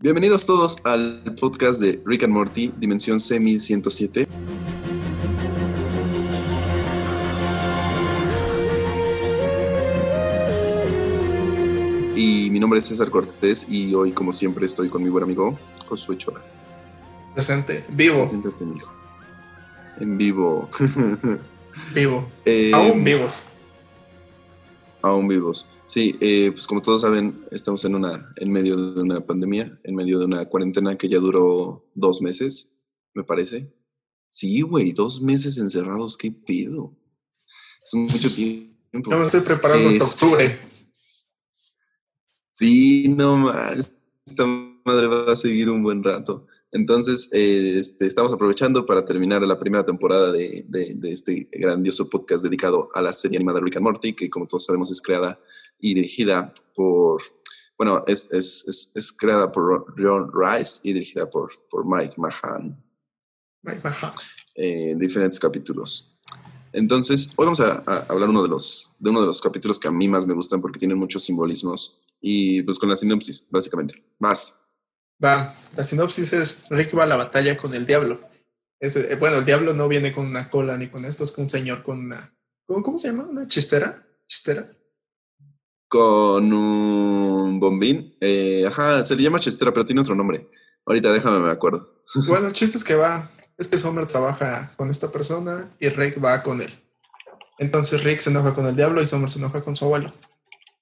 Bienvenidos todos al podcast de Rick and Morty, Dimensión Semi 107. Y mi nombre es César Cortés y hoy, como siempre, estoy con mi buen amigo Josué Chora. Presente, vivo. Preséntate, mijo. En vivo. Vivo. Eh, Aún vivos. Aún vivos. Sí, eh, pues como todos saben, estamos en una, en medio de una pandemia, en medio de una cuarentena que ya duró dos meses, me parece. Sí, güey, dos meses encerrados, qué pedo. Es mucho tiempo. Yo me estoy preparando hasta Este, octubre. Sí, no más. Esta madre va a seguir un buen rato. Entonces, eh, este, estamos aprovechando para terminar la primera temporada de, de- de este grandioso podcast dedicado a la serie animada Rick and Morty, que como todos sabemos es creada y dirigida por, bueno, es, es, es, es creada por Ron Rice y dirigida por, por Mike Mahan Ay, baja. eh, diferentes capítulos. Entonces, hoy vamos a, a hablar uno de, los, de uno de los capítulos que a mí más me gustan porque tienen muchos simbolismos y pues con la sinopsis, básicamente. Más. Va, la sinopsis es Rick va a la batalla con el diablo. Es, eh, bueno, el diablo no viene con una cola ni con esto, es con un señor con una... ¿Cómo, cómo se llama? ¿Una chistera? ¿Chistera? Con un bombín. eh, ajá, se le llama Chestera, pero tiene otro nombre. Ahorita déjame, me acuerdo. Bueno, el chiste es que va, es que Summer trabaja con esta persona y Rick va con él. Entonces Rick se enoja con el diablo y Summer se enoja con su abuelo.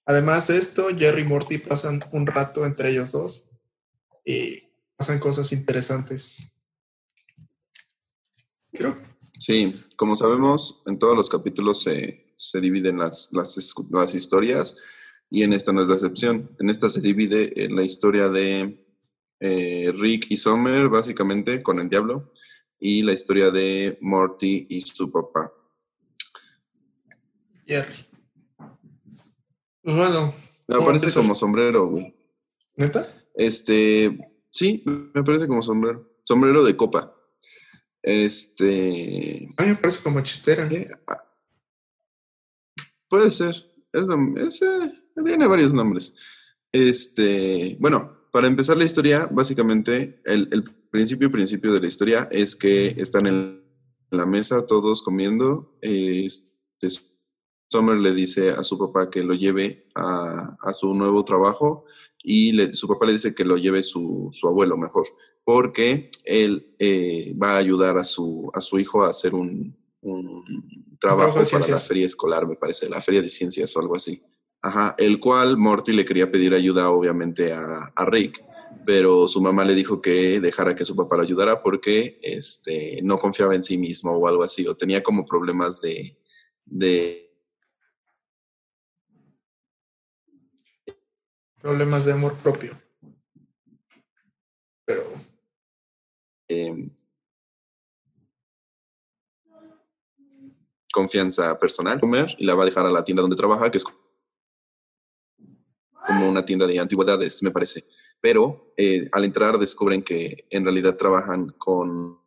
Además de esto, Jerry y Morty pasan un rato entre ellos dos y pasan cosas interesantes. Creo Sí, como sabemos, en todos los capítulos se, se dividen las, las, las historias y en esta no es la excepción. En esta se divide en la historia de eh, Rick y Summer, básicamente, con el diablo, y la historia de Morty y su papá. Jerry. Pues bueno, Me ¿Cómo parece como sombrero, güey. ¿neta? Este, sí, me parece como sombrero. Sombrero de copa. Este, A mí me parece como chistera. ¿qué? Ah, puede ser. Es, eh, tiene varios nombres. Este, bueno, para empezar la historia, básicamente, el, el principio principio de la historia es que están en la mesa todos comiendo. Este, Summer le dice a su papá que lo lleve a, a su nuevo trabajo y le- su papá le dice que lo lleve su, su abuelo mejor, porque él eh, va a ayudar a su, a su hijo a hacer un, un trabajo trabajo para la feria escolar, me parece, la feria de ciencias o algo así. Ajá, el cual Morty le quería pedir ayuda obviamente a, a Rick, pero su mamá le dijo que dejara que su papá lo ayudara porque este, no confiaba en sí mismo o algo así, o tenía como problemas de, de Problemas de amor propio. Pero eh, confianza personal comer y la va a dejar a la tienda donde trabaja, que es como una tienda de antigüedades, me parece. Pero eh, al entrar descubren que en realidad trabajan con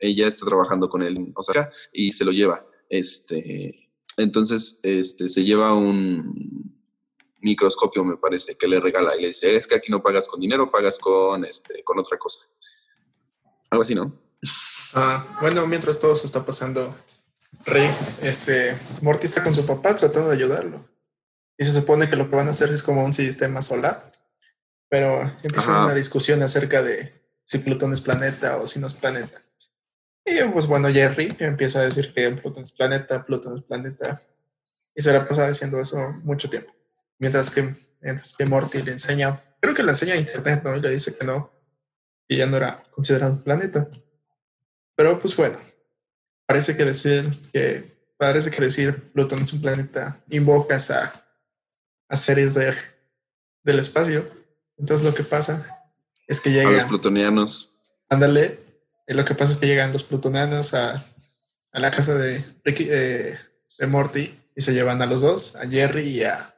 ella está trabajando con él en Osaka y se lo lleva. Este, entonces, este, se lleva un microscopio, me parece, que le regala y le dice, es que aquí no pagas con dinero, pagas con, este, con otra cosa. Algo así, ¿no? Ah, bueno, mientras todo eso está pasando, Rick, este, Morty está con su papá tratando de ayudarlo. Y se supone que lo que van a hacer es como un sistema solar. Pero empieza Ajá. una discusión acerca de si Plutón es planeta o si no es planeta. Y pues bueno, Jerry empieza a decir que Plutón es planeta, Plutón es planeta. Y se la pasa diciendo eso mucho tiempo. Mientras que, mientras que Morty le enseña, creo que le enseña a internet, ¿no? Y le dice que no, que ya no era considerado un planeta. Pero pues bueno, parece que decir que parece que decir Plutón es un planeta invocas a, a series de, del espacio. Entonces lo que pasa es que A los llegan, plutonianos. ándale, lo que pasa es que llegan los plutonianos a, a la casa de Ricky, eh, de Morty y se llevan a los dos, a Jerry y a,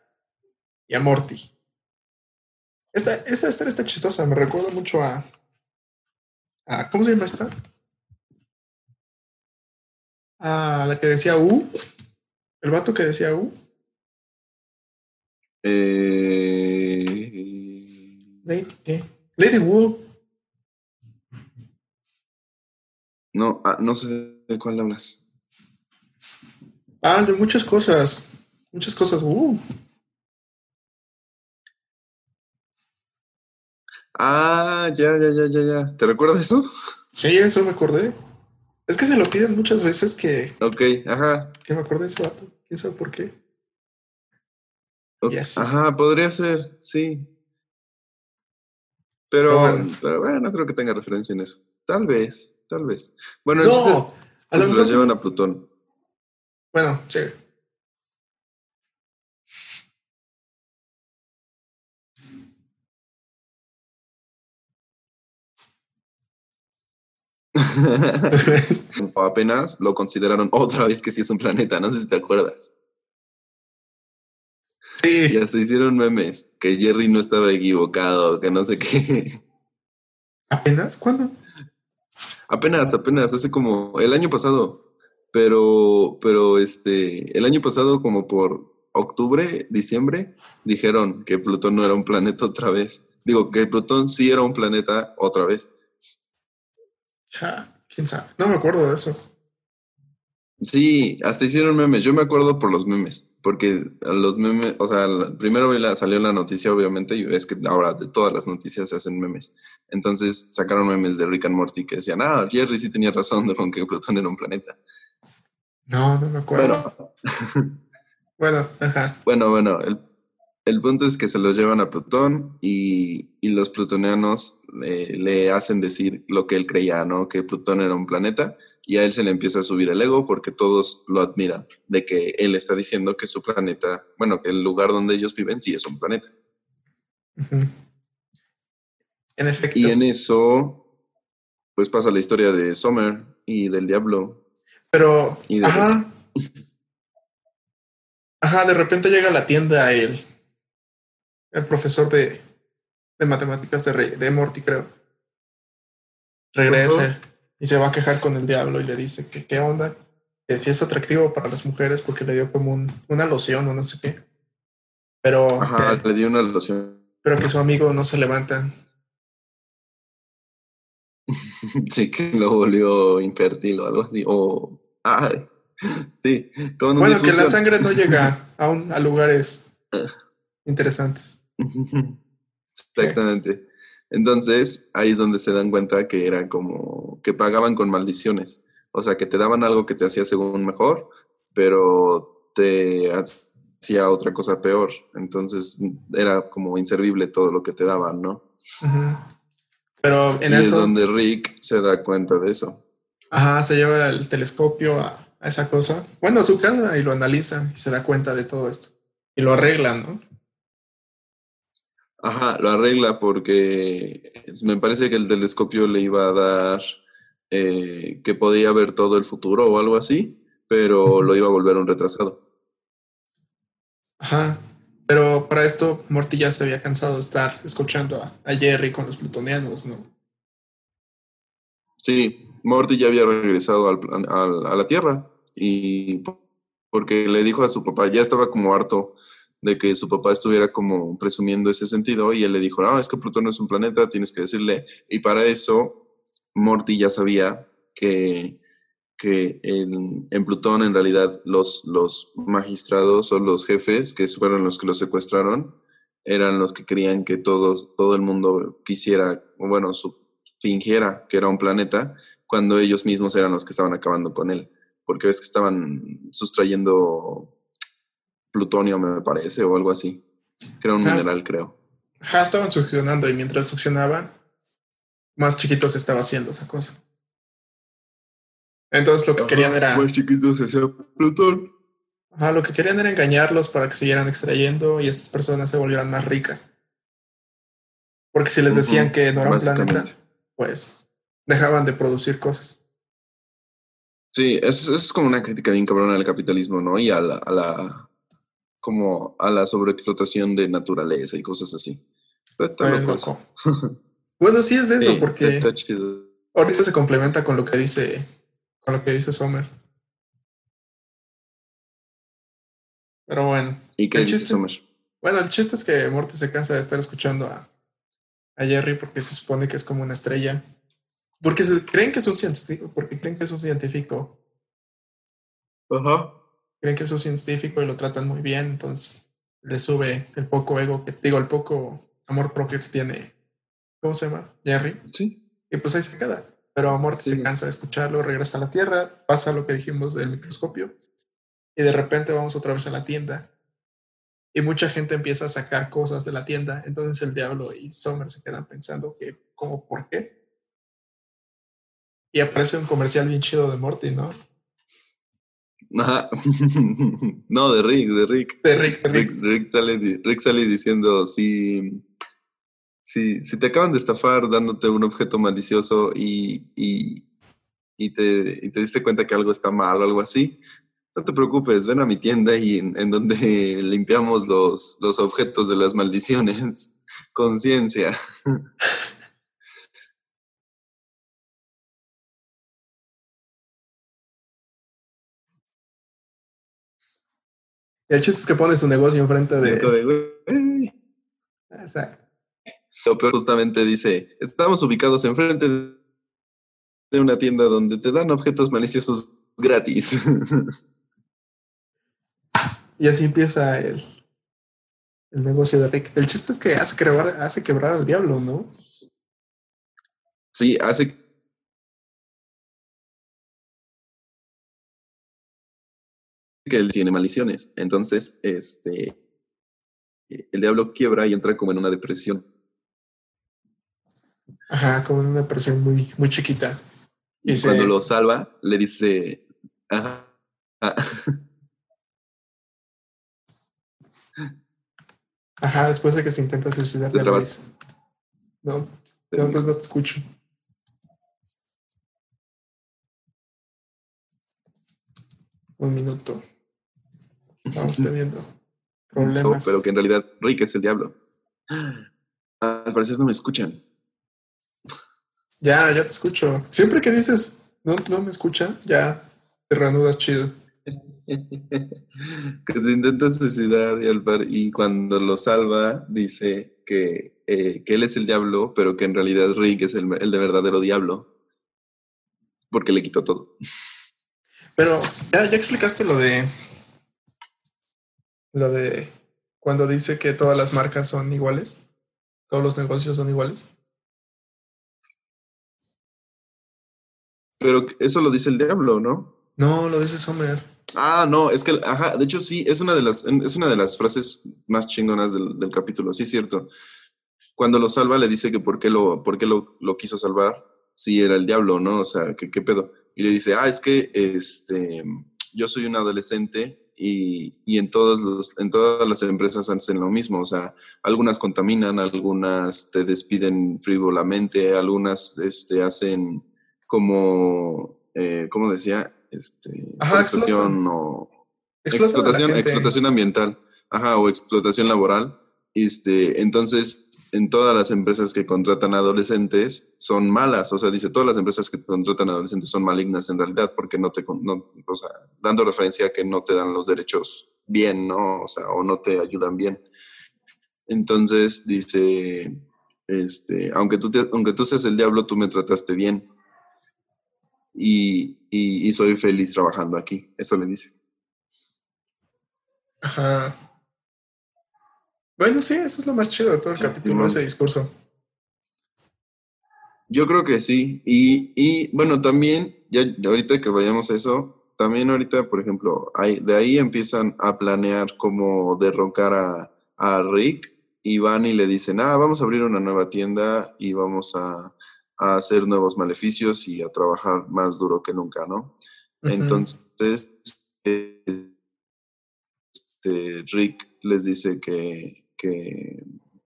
y a Morty. Esta, esta historia está chistosa, me recuerda mucho a, a ¿cómo se llama esta? A la que decía U, El vato que decía U. Eh, Lady, ¿qué? Lady Wu. No, ah, no sé de cuál hablas. Ah, de muchas cosas. Muchas cosas. Uh. Ah, ya, ya, ya, ya, ya. ¿Te recuerdas eso? Sí, eso me acordé. Es que se lo piden muchas veces que, Ok, ajá. que me acordé de ese vato. ¿Quién sabe por qué? ok, Yes. Ajá, podría ser, sí. Pero, Pero bueno. pero bueno, no creo que tenga referencia en eso. Tal vez, tal vez. Bueno, el chiste es No, a que lo los llevan a Plutón. Bueno, sí. o apenas lo consideraron otra vez que sí es un planeta, no sé si te acuerdas. Y sí. hasta hicieron memes, que Jerry no estaba equivocado, que no sé qué. ¿Apenas? ¿Cuándo? Apenas, apenas, hace como el año pasado. Pero, pero este, el año pasado, como por octubre, diciembre, dijeron que Plutón no era un planeta otra vez. Digo, que Plutón sí era un planeta otra vez. Ya, quién sabe. No me acuerdo de eso. Sí, hasta hicieron memes. Yo me acuerdo por los memes, porque los memes, o sea, primero salió la noticia, obviamente, y es que ahora de todas las noticias se hacen memes. Entonces sacaron memes de Rick and Morty que decían, ah, Jerry sí tenía razón de con que Plutón era un planeta. No, no me acuerdo. Bueno, Bueno, ajá. bueno, bueno, el, el punto es que se los llevan a Plutón y, y los plutonianos le, le hacen decir lo que él creía, ¿no? Que Plutón era un planeta y a él se le empieza a subir el ego porque todos lo admiran, de que él está diciendo que su planeta, bueno, que el lugar donde ellos viven sí es un planeta. En efecto. Y en eso, pues pasa la historia de Summer y del diablo. Pero, Y de- ajá. Ajá, de repente llega a la tienda el, el profesor de, de matemáticas de, de Morty, creo. Regresa. Y se va a quejar con el diablo y le dice que qué onda, que si es atractivo para las mujeres porque le dio como un- una loción o no sé qué. Pero, Ajá, que, le dio una relación. pero que su amigo no se levanta. Sí, que lo volvió infértil o algo así. O. Ay, sí, con Bueno, que la sangre no llega a, un- a lugares interesantes. Exactamente. Entonces, ahí es donde se dan cuenta que era como que pagaban con maldiciones. O sea, que te daban algo que te hacía según mejor, pero te hacía otra cosa peor. Entonces, era como inservible todo lo que te daban, ¿no? Pero en y es eso, donde Rick se da cuenta de eso. ajá, se lleva el telescopio a, a esa cosa. Bueno, a su casa y lo analiza y se da cuenta de todo esto. Y lo arreglan, ¿no? Ajá, lo arregla porque me parece que el telescopio le iba a dar eh, que podía ver todo el futuro o algo así, pero lo iba a volver un retrasado. Ajá. Pero para esto, Morty ya se había cansado de estar escuchando a, a Jerry con los plutonianos, ¿no? Sí, Morty ya había regresado al al- a la Tierra y po- porque le dijo a su papá, ya estaba como harto de que su papá estuviera como presumiendo ese sentido y él le dijo, no, es que Plutón no es un planeta, tienes que decirle. Y para eso, Morty ya sabía que, que en, en Plutón en realidad los, los magistrados o los jefes, que fueron los que lo secuestraron, eran los que querían que todo el mundo quisiera, bueno, fingiera que era un planeta, cuando ellos mismos eran los que estaban acabando con él. Porque ves que estaban sustrayendo plutonio, me parece, o algo así. Era un Ah, mineral, creo. Ajá, estaban succionando y mientras succionaban, más chiquito se estaba haciendo esa cosa. Entonces lo que querían era, Más chiquitos se hacía Plutón. ajá, lo que querían era engañarlos para que siguieran extrayendo y estas personas se volvieran más ricas. Porque si les decían que no era un planeta, pues dejaban de producir cosas. Sí, eso, eso es como una crítica bien cabrona al capitalismo, ¿no? Y a la, a la como a la sobreexplotación de naturaleza y cosas así. Está, loco bueno, sí es de eso, Sí, porque está ahorita se complementa con lo que dice, con lo que dice Sommer. Pero bueno. ¿Y qué dice chiste- Summer? Bueno, el chiste es que Morty se cansa de estar escuchando a, a Jerry porque se supone que es como una estrella. Porque se, creen que es un científico, porque creen que es un científico. Ajá. Creen que es un científico y lo tratan muy bien, entonces le sube el poco ego que digo, el poco amor propio que tiene. ¿Cómo se llama? Jerry. Sí. Y pues ahí se queda. Pero Morty se Sí. cansa de escucharlo, regresa a la Tierra, pasa lo que dijimos del microscopio. Y de repente vamos otra vez a la tienda. Y mucha gente empieza a sacar cosas de la tienda. Entonces el diablo y Summer se quedan pensando que, ¿cómo por qué? Y aparece un comercial bien chido de Morty, ¿no? Ajá. no, de Rick, de Rick. De Rick, de Rick. Rick, Rick sale, Rick sale diciendo, si, si, si te acaban de estafar dándote un objeto malicioso y, y, y te, y te diste cuenta que algo está mal o algo así, no te preocupes, ven a mi tienda y en, en donde limpiamos los, los objetos de las maldiciones. Conciencia. el chiste es que pone su negocio enfrente de... Exacto. Lo peor justamente dice, estamos ubicados enfrente de una tienda donde te dan objetos maliciosos gratis. Y así empieza el, el negocio de Rick. El chiste es que hace quebrar, hace quebrar al diablo, ¿no? sí, hace que él tiene maldiciones. Entonces, este, el diablo quiebra y entra como en una depresión. Ajá, como en una presión muy, muy chiquita. Y cuando lo salva, le dice, ajá, Ajá, después de que se intenta suicidar. Te No, no, no, no te escucho. Un minuto. Estamos teniendo no, problemas. pero que en realidad Rick es el diablo. Ah, Al parecer no me escuchan. Ya, ya te escucho. Siempre que dices no, no me escuchan, ya te reanudas chido. que se intenta suicidar y, al par- y cuando lo salva dice que, eh, que él es el diablo, pero que en realidad Rick es el, el de verdadero diablo, porque le quitó todo. Pero ya, ya explicaste lo de. Lo de cuando dice que todas las marcas son iguales. Todos los negocios son iguales. Pero eso lo dice el diablo, ¿no? No, lo dice Sommer. Ah, no, es que, ajá, de hecho sí, es una de las, es una de las frases más chingonas del, del capítulo, sí es cierto. Cuando lo salva le dice que por qué lo, por qué lo, lo quiso salvar, si era el diablo, ¿no? O sea, que qué pedo. Y le dice, ah, es que este, yo soy un adolescente y, y en, todos los, en todas las empresas hacen lo mismo, o sea, algunas contaminan, algunas te despiden frívolamente, algunas este, hacen como, eh, ¿cómo decía? Este, Ajá, forestación o explotación, explotación ambiental, ajá, o explotación laboral. Este, entonces, en todas las empresas que contratan adolescentes son malas, o sea, dice, todas las empresas que contratan adolescentes son malignas en realidad, porque no te, no, o sea, dando referencia a que no te dan los derechos bien, ¿no? O sea, o no te ayudan bien. Entonces, dice, este, aunque tú, te- aunque tú seas el diablo, tú me trataste bien. Y, y, y soy feliz trabajando aquí, eso le dice. Ajá. Bueno, sí, eso es lo más chido de todo el Sí, capítulo, ese discurso. Yo creo que sí. Y, y, bueno, también, ya ahorita que vayamos a eso, también ahorita, por ejemplo, hay, de ahí empiezan a planear cómo derrocar a, a Rick y van y le dicen, ah, vamos a abrir una nueva tienda y vamos a, a hacer nuevos maleficios y a trabajar más duro que nunca, ¿no? Entonces, eh, este, Rick les dice que, que,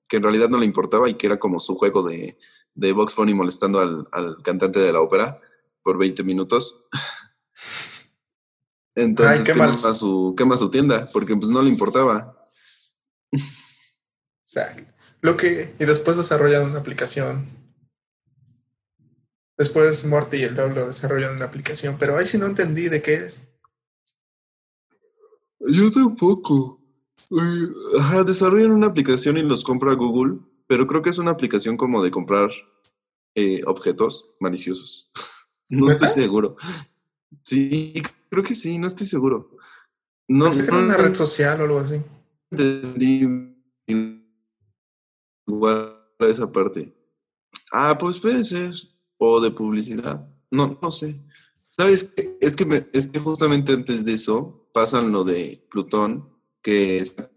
que en realidad no le importaba y que era como su juego de, de Box Bunny molestando al, al cantante de la ópera por 20 minutos. Entonces Ay, qué quema, mal. su, quema su tienda porque pues no le importaba. Exacto. Lo que, y después desarrollan una aplicación. Después Morty y el diablo desarrollan una aplicación, pero ahí sí no entendí de qué es. Yo tampoco. Ajá, desarrollan una aplicación y los compra Google, pero creo que es una aplicación como de comprar eh, objetos maliciosos. No estoy seguro. Sí, creo que sí, no estoy seguro. No, Pensé que no una red social o algo así. entendí igual a esa parte. Ah, pues puede ser. O de publicidad. No, no sé. ¿Sabes? Es que, me- es que justamente antes de eso pasan lo de Plutón, que se da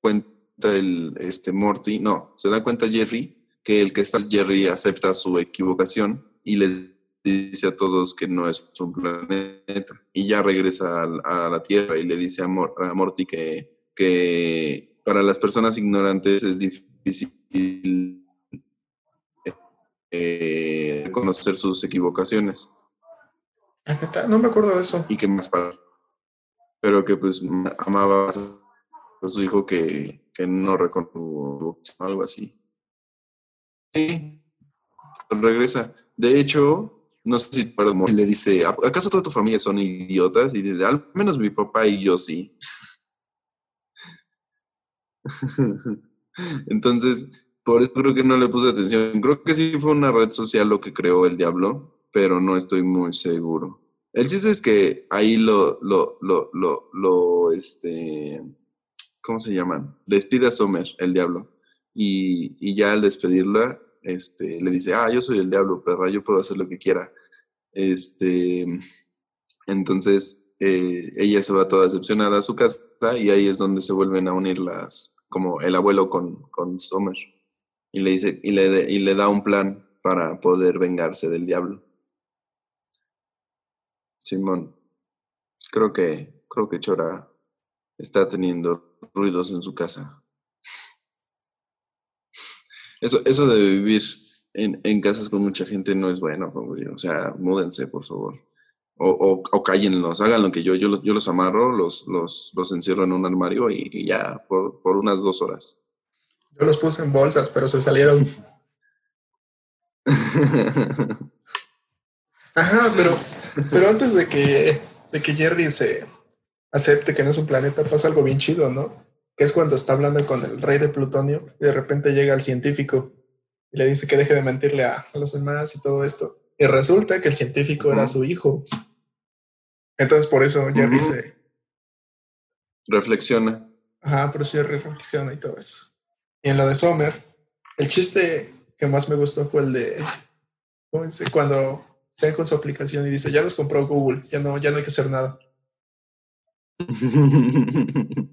cuenta el este Morty, no, se da cuenta Jerry que el que está Jerry acepta su equivocación y les dice a todos que no es un planeta. Y ya regresa a, la Tierra y le dice a, Mor- a Morty que, que para las personas ignorantes es difícil eh, reconocer sus equivocaciones Ah, No me acuerdo de eso. y que más para pero que pues ma- amaba a su hijo que, que no reconoció algo así. Sí regresa. De hecho no sé si Mo, le dice "¿A- acaso toda tu familia son idiotas y dice al menos mi papá y yo sí entonces por eso creo que no le puse atención. Creo que sí fue una red social lo que creó el diablo pero no estoy muy seguro el chiste es que ahí lo, lo, lo, lo, este, ¿cómo se llaman? Despide a Summer, el diablo. Y, y ya al despedirla, este, le dice, ah, yo soy el diablo, perra, yo puedo hacer lo que quiera. Este, entonces, eh, ella se va toda decepcionada a su casa y ahí es donde se vuelven a unir las, como el abuelo con, con Summer. Y le dice, y le, y le da un plan para poder vengarse del diablo. Simón, creo que, creo que Chora está teniendo ruidos en su casa. Eso, eso de vivir en, en casas con mucha gente no es bueno, familia. O sea, múdense, por favor. O, o, o cállenlos, hagan lo que yo, yo, los- yo los amarro, los, los, los encierro en un armario y, y ya, por, por unas dos horas. Yo los puse en bolsas, pero se salieron. Ajá, pero, pero antes de que, de que Jerry se acepte que no es un planeta, pasa algo bien chido, ¿no? Que es cuando está hablando con el rey de Plutonio y de repente llega el científico y le dice que deje de mentirle a, a los demás y todo esto. Y resulta que el científico era su hijo. Entonces por eso Jerry se... Reflexiona. Ajá, por eso Jerry reflexiona y todo eso. Y en lo de Sommer, el chiste que más me gustó fue el de ¿cómo dice? cuando está con su aplicación y dice, ya nos compró Google, ya no, ya no hay que hacer nada.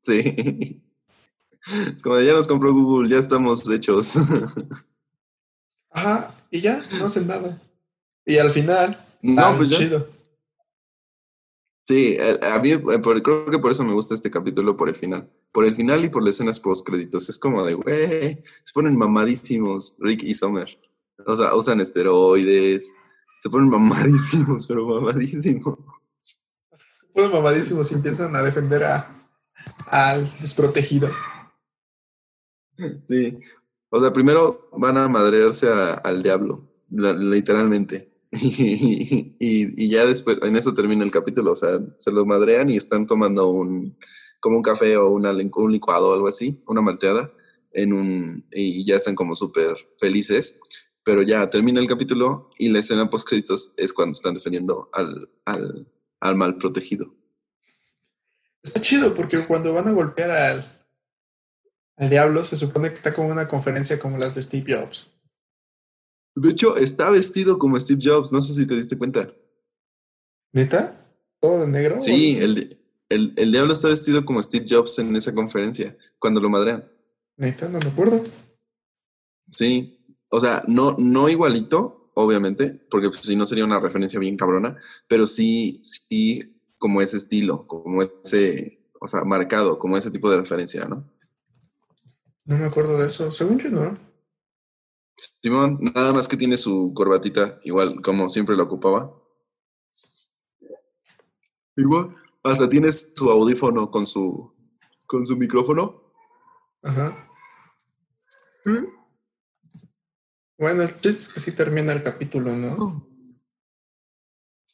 Sí. Es como ya nos compró Google, ya estamos hechos. Ajá, y ya, no hacen nada. Y al final, No, pues ya. chido. Sí, eh, a mí eh, creo que por eso me gusta este capítulo por el final. Por el final y por las escenas post créditos. Es como de, güey, se ponen mamadísimos Rick y Summer. O sea, usan esteroides. Se ponen mamadísimos, pero mamadísimos. Todos mamadísimos y empiezan a defender a, al desprotegido. Sí. O sea, primero van a madrearse a- al diablo, la- literalmente. Y, y- y ya después, en eso termina el capítulo. O sea, se los madrean y están tomando un, como un café o una, un licuado o algo así, una malteada, en un, y ya están como súper felices. Pero ya termina el capítulo y la escena post créditos es cuando están defendiendo al, al, al mal protegido. Está chido porque cuando van a golpear al, al diablo se supone que está como una conferencia como las de Steve Jobs. De hecho, está vestido como Steve Jobs, no sé si te diste cuenta. ¿Neta? ¿Todo de negro? Sí, ¿O- el, el, el diablo está vestido como Steve Jobs en esa conferencia, cuando lo madrean. ¿Neta? No me acuerdo. Sí, o sea, no, no igualito, obviamente, porque pues, si no sería una referencia bien cabrona, pero sí, sí, como ese estilo, como ese, o sea, marcado, como ese tipo de referencia, ¿no? No me acuerdo de eso. Según yo, no. Simón, nada más que tiene su corbatita, igual como siempre lo ocupaba. Igual, hasta tiene su audífono con su, con su micrófono. Ajá. Bueno, el chiste es que sí termina el capítulo, ¿no?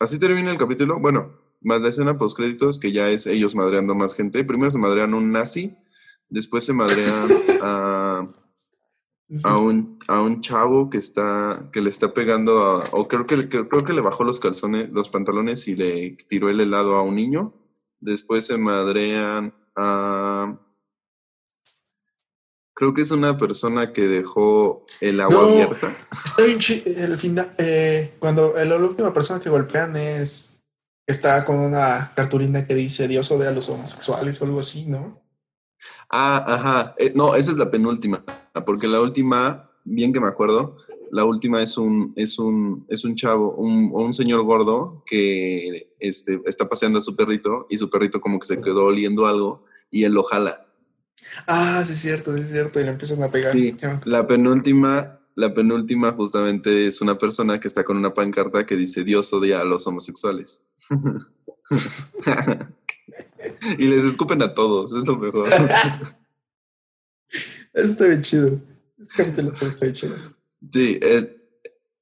Así termina el capítulo. Bueno, más la escena post créditos, que ya es ellos madreando más gente. Primero se madrean un nazi, después se madrean a, a, un, a un chavo que está, que le está pegando a, o creo que, creo que le bajó los calzones, los pantalones y le tiró el helado a un niño. Después se madrean a Creo que es una persona que dejó el agua abierta. Está bien el final, eh, cuando la última persona que golpean es está con una cartulina que dice Dios odia a los homosexuales o algo así, ¿no? Ah, ajá. Eh, no, esa es la penúltima, porque la última, bien que me acuerdo, la última es un, es un, es un chavo, un, un señor gordo que este, está paseando a su perrito y su perrito como que se quedó oliendo algo y él lo jala. Ah, sí es cierto, sí es cierto, y le empiezan a pegar. la penúltima, la penúltima justamente es una persona que está con una pancarta que dice Dios odia a los homosexuales. y les escupen a todos, es lo mejor. Eso está bien chido. Este capítulo está bien chido. Sí, es,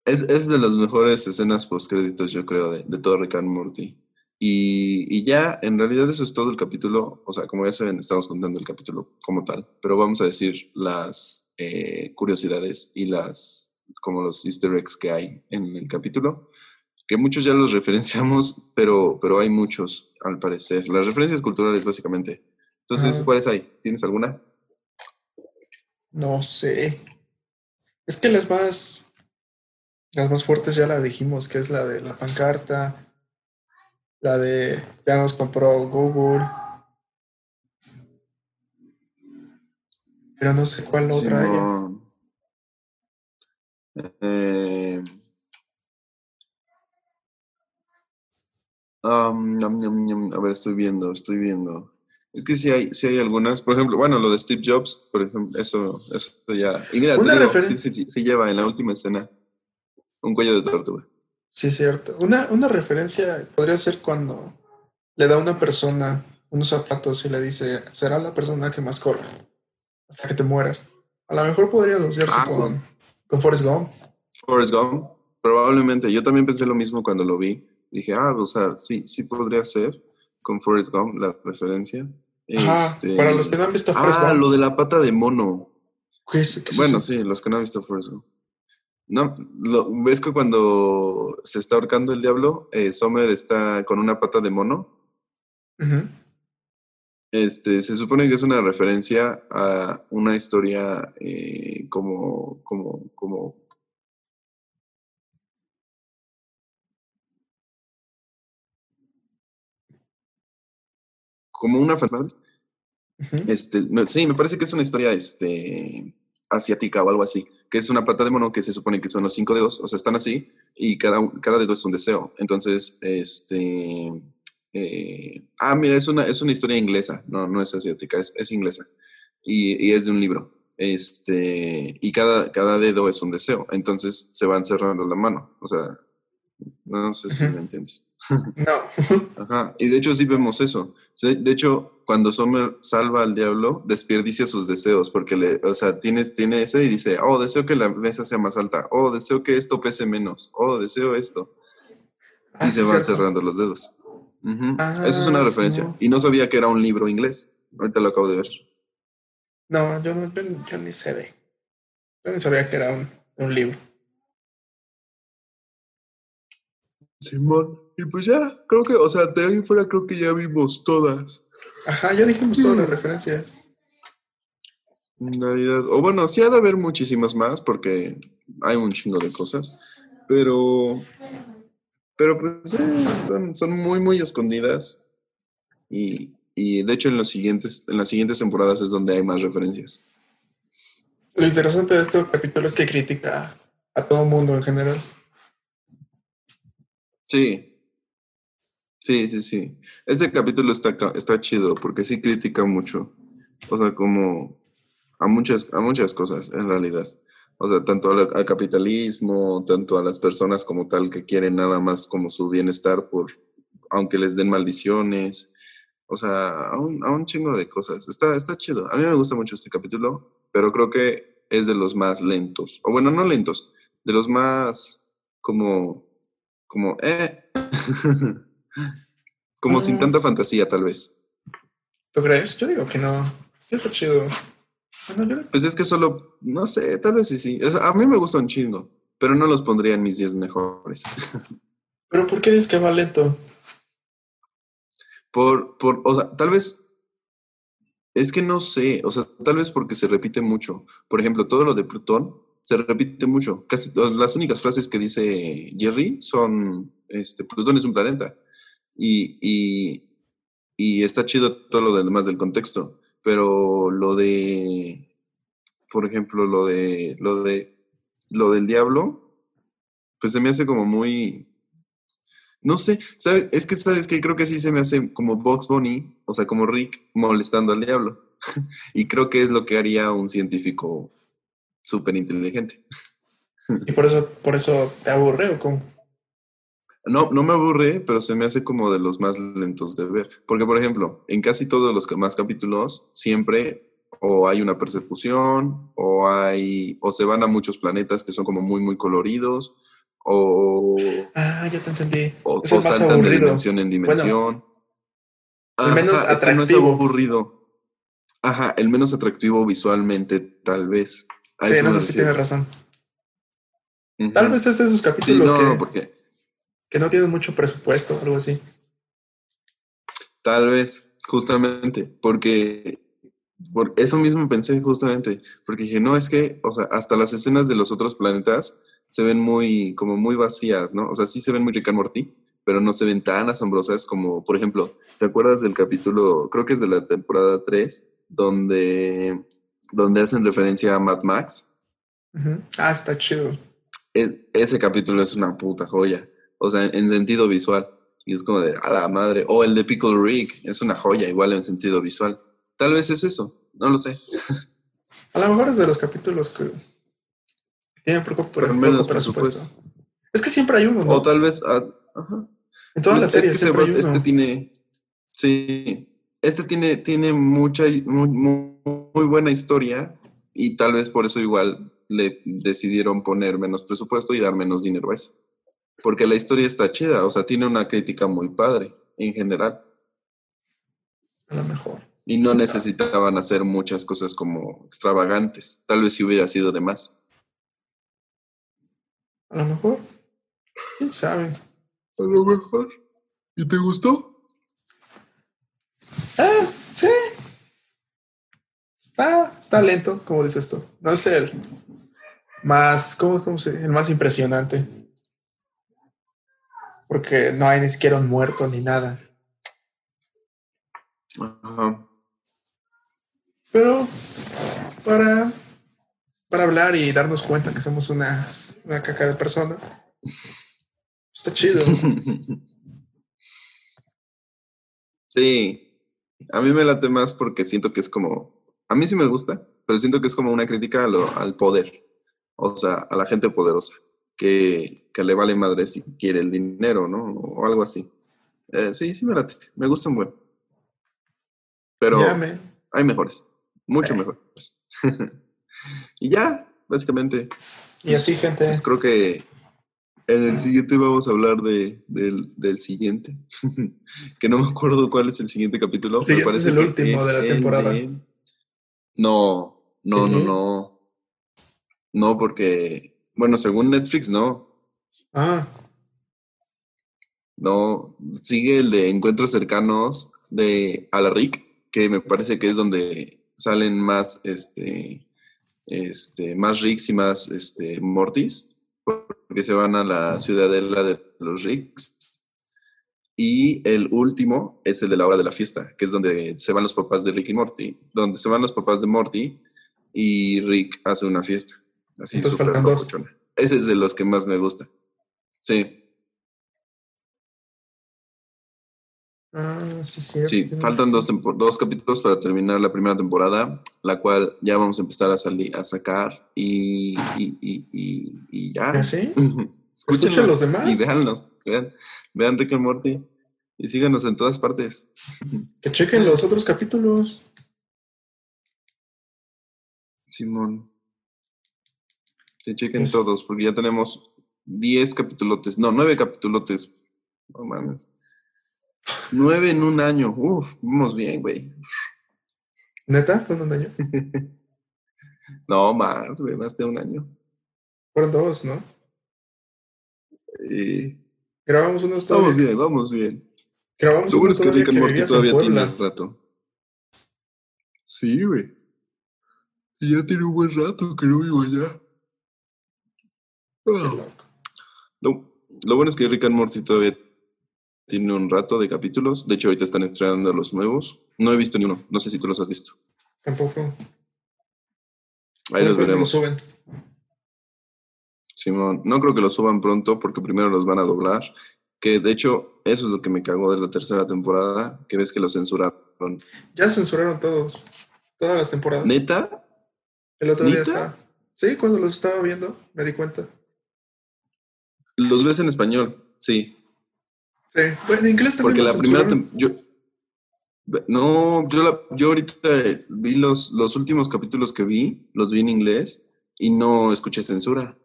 es, de las mejores escenas post créditos, yo creo, de, de todo Rick and Morty. Y, ya, en realidad eso es todo el capítulo. O sea, como ya saben, estamos contando el capítulo como tal, pero vamos a decir las eh, curiosidades y las, como los easter eggs que hay en el capítulo, que muchos ya los referenciamos, pero, pero hay muchos, al parecer. Las referencias culturales, básicamente. Entonces, ¿cuáles hay? ¿Tienes alguna? No sé. Es que las más, las más fuertes ya las dijimos, que es la de la pancarta, la de ya nos compró Google. Pero no sé cuál otra hay. Eh, um, a ver, estoy viendo, estoy viendo. Es que sí hay, sí hay algunas, por ejemplo, bueno, lo de Steve Jobs, por ejemplo, eso, eso ya. Y mira, sí, sí, sí, lleva en la última escena un cuello de tortuga. Sí, cierto. Una, una referencia podría ser cuando le da a una persona unos zapatos y le dice, será la persona que más corre hasta que te mueras. A lo mejor podría asociarse ah, con, con Forrest Gump. Forrest Gump, probablemente. Yo también pensé lo mismo cuando lo vi. Dije, ah, o sea, sí, sí podría ser con Forrest Gump la referencia. Ajá, este, para los que no han visto Forrest ah, lo de la pata de mono. bueno, sí, los que no han visto Forrest Gump. No, ves que cuando se está ahorcando el diablo, eh, Sommer está con una pata de mono. Este, se supone que es una referencia a una historia eh, como, como, como como una fantasma. Este, sí, me parece que es una historia este, asiática o algo así, que es una pata de mono que se supone que son los cinco dedos, o sea, están así y cada, cada dedo es un deseo. Entonces, este... Eh, ah, mira, es una, es una historia inglesa, no, no es asiática, es, es inglesa y, y, es de un libro. Este, y cada, cada dedo es un deseo, entonces se van cerrando la mano, o sea, no sé si me entiendes. No. Ajá. Y de hecho sí vemos eso. De hecho, cuando Sommer salva al diablo, desperdicia sus deseos, porque le, o sea, tiene, tiene ese y dice, oh, deseo que la mesa sea más alta, oh, deseo que esto pese menos, oh, deseo esto. y ah, se van cerrando los dedos. Ah, Esa es una referencia. Y no sabía que era un libro inglés. Ahorita lo acabo de ver. No, yo, no, yo, ni sé de. Yo ni sabía que era un, un libro. Simón. Y pues ya, creo que, o sea, de ahí fuera creo que ya vimos todas. Ajá, ya dijimos todas las referencias. En realidad, o bueno, sí ha de haber muchísimas más porque hay un chingo de cosas, pero, pero pues son, son, muy, muy escondidas y, y, de hecho en, los siguientes, en las siguientes temporadas es donde hay más referencias. Lo interesante de este capítulo es que critica a todo mundo en general. Sí. Sí, sí, sí. Este capítulo está, está chido porque sí critica mucho. O sea, como a muchas, a muchas cosas, en realidad. O sea, tanto al, capitalismo, tanto a las personas como tal que quieren nada más como su bienestar, por, aunque les den maldiciones. O sea, a un, a un chingo de cosas. Está, está chido. A mí me gusta mucho este capítulo, pero creo que es de los más lentos. O bueno, no lentos, de los más como como, eh. Como sin Mm. tanta fantasía, tal vez. ¿Tú crees? Yo digo que no. Sí está chido. Bueno, yo Pues es que solo, no sé, tal vez sí, sí. O sea, a mí me gusta un chingo, pero no los pondría en mis 10 mejores. Pero ¿por qué dices que va lento? Por, por, o sea, tal vez, es que no sé, o sea, tal vez porque se repite mucho. Por ejemplo, todo lo de Plutón se repite mucho. Casi todas las únicas frases que dice Jerry son, este, Plutón es un planeta. Y, y, y está chido todo lo demás del contexto. Pero lo de, por ejemplo, lo de, lo de, lo del diablo, pues se me hace como muy, no sé, ¿sabes? Es que, ¿sabes que Creo que sí se me hace como Box Bunny, o sea, como Rick molestando al diablo. y creo que es lo que haría un científico súper inteligente. Y por eso, por eso te aburre o cómo? No, no me aburre, pero se me hace como de los más lentos de ver. Porque, por ejemplo, en casi todos los más capítulos, siempre o hay una persecución, o hay, o se van a muchos planetas que son como muy, muy coloridos, o, Ah, ya te entendí. o, Es saltan de dimensión en dimensión. el menos Ajá, es que no es atractivo. aburrido. Ajá, el menos atractivo visualmente, tal vez. A Sí, en eso sí tienes razón. Tal vez es de esos Sí, capítulos no, que, porque que no tienen mucho presupuesto algo así. tal vez, justamente, porque por eso mismo pensé justamente, porque dije, no, es que, o sea, hasta las escenas de los otros planetas se ven muy, como muy vacías, ¿no? O sea, sí se ven muy Rick and Morty, pero no se ven tan asombrosas como, por ejemplo, ¿te acuerdas del capítulo, creo que es de la temporada 3, donde, donde hacen referencia a Mad Max? Ah, está chido. E- ese capítulo es una puta joya, o sea, en sentido visual. Y es como de, a la madre. O el de Pickle Rick, es una joya, igual en sentido visual. Tal vez es eso, no lo sé. A lo mejor es de los capítulos que que tienen poco, Pero poco menos presupuesto. presupuesto. Es que siempre hay uno, ¿no? O tal vez. ah, ajá. en todas Pues las es series que se este tiene. Sí. Este tiene, tiene mucha, muy, muy, muy buena historia. Y tal vez por eso igual le decidieron poner menos presupuesto y dar menos dinero a eso. Porque la historia está chida, o sea, tiene una crítica muy padre en general. A lo mejor. Y no necesitaban hacer muchas cosas como extravagantes. Tal vez si hubiera sido de más. A lo mejor. ¿Quién sabe? A lo mejor. ¿Y te gustó? Ah, sí. Está, está lento, como dices tú. No es el más, ¿cómo, cómo se El más impresionante. Porque no hay ni siquiera un muerto ni nada. Ajá. Pero para, para hablar y darnos cuenta que somos una, una caca de persona, está chido. Sí, a mí me late más porque siento que es como, a mí sí me gusta, pero siento que es como una crítica lo- al poder, o sea, a la gente poderosa, que, que le vale madre si quiere el dinero, ¿no? O algo así. Eh, sí, sí me late, me gustan bueno. Pero hay mejores, mucho Eh. mejores. y ya, básicamente, Y así, gente. pues creo que en el siguiente vamos a hablar de, del, del siguiente. que no me acuerdo cuál es el siguiente capítulo. El siguiente me parece es el que último de la temporada. de- No, no, no, Sí. no. No, porque, bueno, según Netflix, no. Ah, No, sigue el de encuentros cercanos de Alaric, que me parece que es donde salen más, este, este, más Ricks y más, este, Mortis, porque se van a la ciudadela de los Ricks. Y el último es el de la hora de la fiesta, que es donde se van los papás de Rick y Morty, donde se van los papás de Morty y Rick hace una fiesta. Así Entonces faltan dos. Ese es de los que más me gusta. Sí. Ah, sí, cierto. Sí, tiene- faltan dos, dos capítulos para terminar la primera temporada, la cual ya vamos a empezar a salir a sacar y, y, y, y, y ya. ¿Ah, sí? Escuchen los demás. y véanlos. Vean, vean Rick and Morty y síganos en todas partes. Que chequen los otros capítulos. Simón. Que chequen Es- todos, porque ya tenemos 10 capítulotes, no, 9 capítulotes. No mames. Nueve en un año. Uf, vamos bien, güey. ¿Neta? ¿Fue en un año? no, más, güey, más de un año. Fueron dos, ¿no? Eh, Grabamos unos todavía. Vamos bien, vamos bien. Grabamos Lo bueno es que Rick and Morty todavía tiene un rato. Sí, güey. Y ya tiene un buen rato que no vivo allá. Ah. Lo, lo, bueno es que Rick and Morty todavía tiene un rato de capítulos. De hecho, ahorita están estrenando los nuevos. No he visto ni uno. No sé si tú los has visto. Tampoco. Ahí los veremos. suben? Simón, no creo que los suban pronto porque primero los van a doblar. Que de hecho, eso es lo que me cagó de la tercera temporada, que ves que los censuraron. Ya censuraron todos. Todas las temporadas. ¿Neta? El otro día está. Sí, cuando los estaba viendo, me di cuenta. Los ves en español, sí. Sí, bueno, en inglés también. Porque la primera yo No, yo, la, yo ahorita vi los, los últimos capítulos que vi, los vi en inglés y no escuché censura.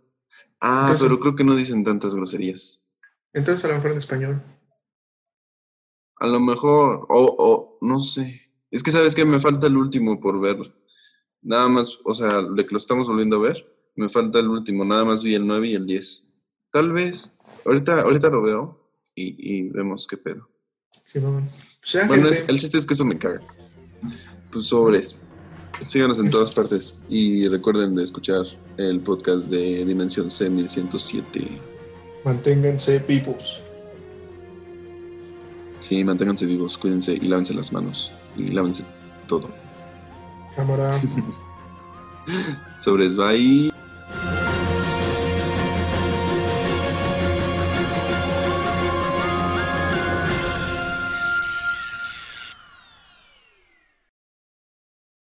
Ah, pero creo que no dicen tantas groserías. Entonces a lo mejor en español. A lo mejor, o, o no sé. Es que sabes que me falta el último por ver. Nada más, o sea, de que lo estamos volviendo a ver, me falta el último. Nada más vi el 9 y el 10. Tal vez. Ahorita, ahorita lo veo y, vemos qué pedo. Sí, no, bueno, el chiste es que eso me caga. Pues sobres. Síganos en todas partes y recuerden de escuchar el podcast de Dimensión C1107. Manténganse vivos. Sí, manténganse vivos, cuídense y lávense las manos y lávense todo. Cámara. Sobres, bye.